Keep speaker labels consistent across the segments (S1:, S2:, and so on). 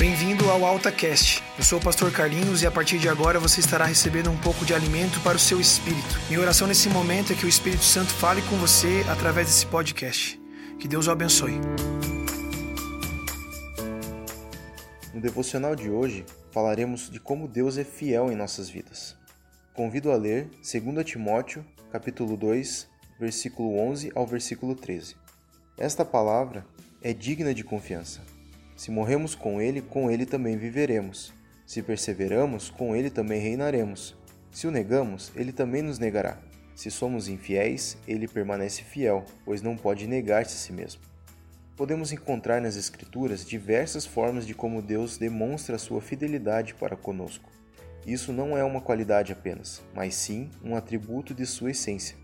S1: Bem-vindo ao AltaCast. Eu sou o pastor Carlinhos e a partir de agora você estará recebendo um pouco de alimento para o seu espírito. Minha oração nesse momento é que o Espírito Santo fale com você através desse podcast. Que Deus o abençoe.
S2: No devocional de hoje, falaremos de como Deus é fiel em nossas vidas. Convido a ler 2 Timóteo, capítulo 2, versículo 11 ao versículo 13. Esta palavra é digna de confiança. Se morremos com ele, com ele também viveremos. Se perseveramos, com ele também reinaremos. Se o negamos, ele também nos negará. Se somos infiéis, ele permanece fiel, pois não pode negar-se a si mesmo. Podemos encontrar nas Escrituras diversas formas de como Deus demonstra a sua fidelidade para conosco. Isso não é uma qualidade apenas, mas sim um atributo de sua essência.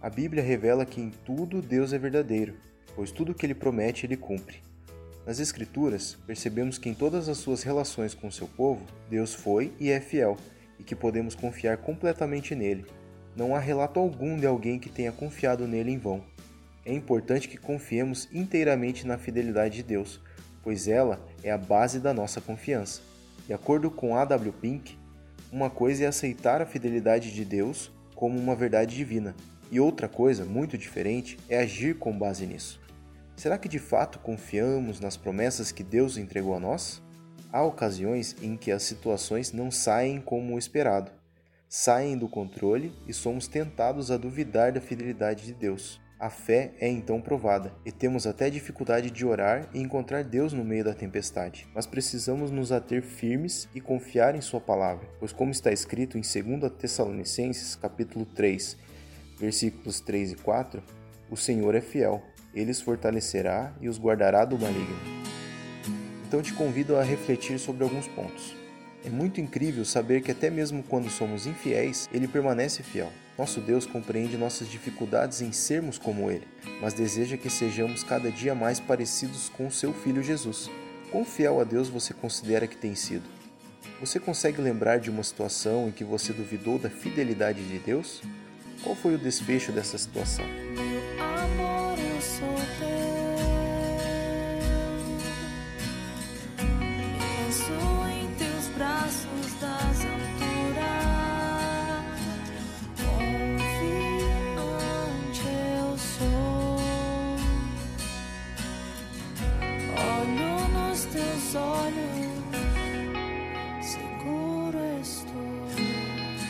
S2: A Bíblia revela que em tudo Deus é verdadeiro, pois tudo o que ele promete ele cumpre. Nas Escrituras, percebemos que em todas as suas relações com seu povo, Deus foi e é fiel, e que podemos confiar completamente nele. Não há relato algum de alguém que tenha confiado nele em vão. É importante que confiemos inteiramente na fidelidade de Deus, pois ela é a base da nossa confiança. De acordo com A.W. Pink, uma coisa é aceitar a fidelidade de Deus como uma verdade divina, e outra coisa, muito diferente, é agir com base nisso. Será que de fato confiamos nas promessas que Deus entregou a nós? Há ocasiões em que as situações não saem como o esperado, saem do controle e somos tentados a duvidar da fidelidade de Deus. A fé é então provada e temos até dificuldade de orar e encontrar Deus no meio da tempestade. Mas precisamos nos ater firmes e confiar em Sua palavra, pois como está escrito em 2 Tessalonicenses, capítulo 3, versículos 3 e 4, o Senhor é fiel ele os fortalecerá e os guardará do maligno. Então te convido a refletir sobre alguns pontos. É muito incrível saber que até mesmo quando somos infiéis, ele permanece fiel. Nosso Deus compreende nossas dificuldades em sermos como ele, mas deseja que sejamos cada dia mais parecidos com seu filho Jesus. Quão fiel a Deus você considera que tem sido? Você consegue lembrar de uma situação em que você duvidou da fidelidade de Deus? Qual foi o desfecho dessa situação? So.